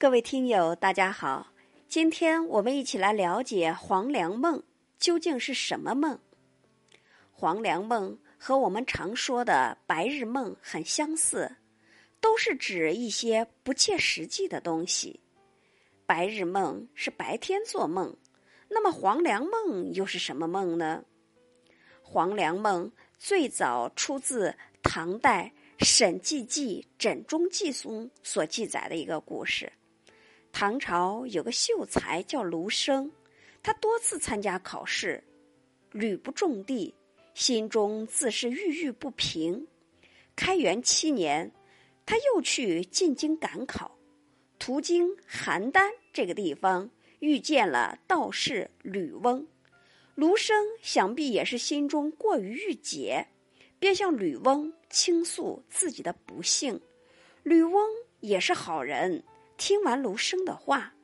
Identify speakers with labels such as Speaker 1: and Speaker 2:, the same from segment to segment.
Speaker 1: 各位听友，大家好，今天我们一起来了解黄粱梦究竟是什么梦。黄粱梦和我们常说的白日梦很相似，都是指一些不切实际的东西。白日梦是白天做梦，那么黄粱梦又是什么梦呢？黄粱梦最早出自唐代沈记记《枕中记》中所记载的一个故事。唐朝有个秀才叫卢生，他多次参加考试，屡不中第，心中自是郁郁不平。开元七年，他又去进京赶考，途经邯郸这个地方，遇见了道士吕翁。卢生想必也是心中过于郁结，便向吕翁倾诉自己的不幸。吕翁也是好人。听完卢生的话，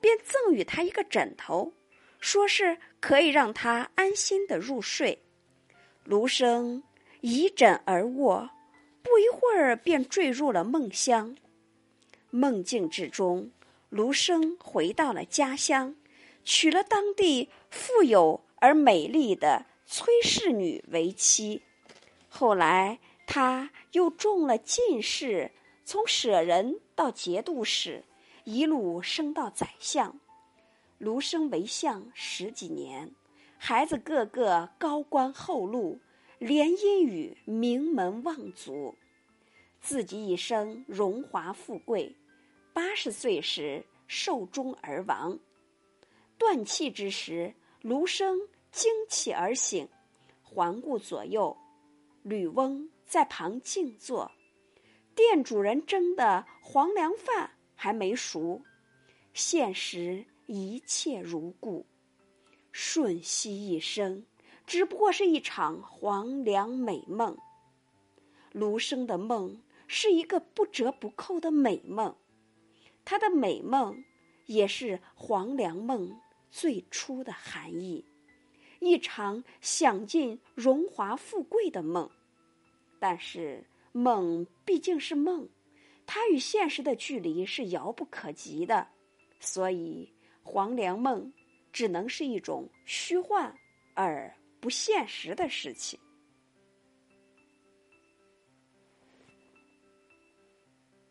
Speaker 1: 便赠予他一个枕头，说是可以让他安心的入睡。卢生倚枕而卧，不一会儿便坠入了梦乡。梦境之中，卢生回到了家乡，娶了当地富有而美丽的崔氏女为妻。后来，他又中了进士。从舍人到节度使，一路升到宰相。卢生为相十几年，孩子个个高官厚禄，联姻于名门望族，自己一生荣华富贵。八十岁时寿终而亡。断气之时，卢生惊起而醒，环顾左右，吕翁在旁静坐。店主人蒸的黄粱饭还没熟，现实一切如故，瞬息一生，只不过是一场黄粱美梦。卢生的梦是一个不折不扣的美梦，他的美梦也是黄粱梦最初的含义，一场享尽荣华富贵的梦，但是。梦毕竟是梦，它与现实的距离是遥不可及的，所以黄粱梦只能是一种虚幻而不现实的事情。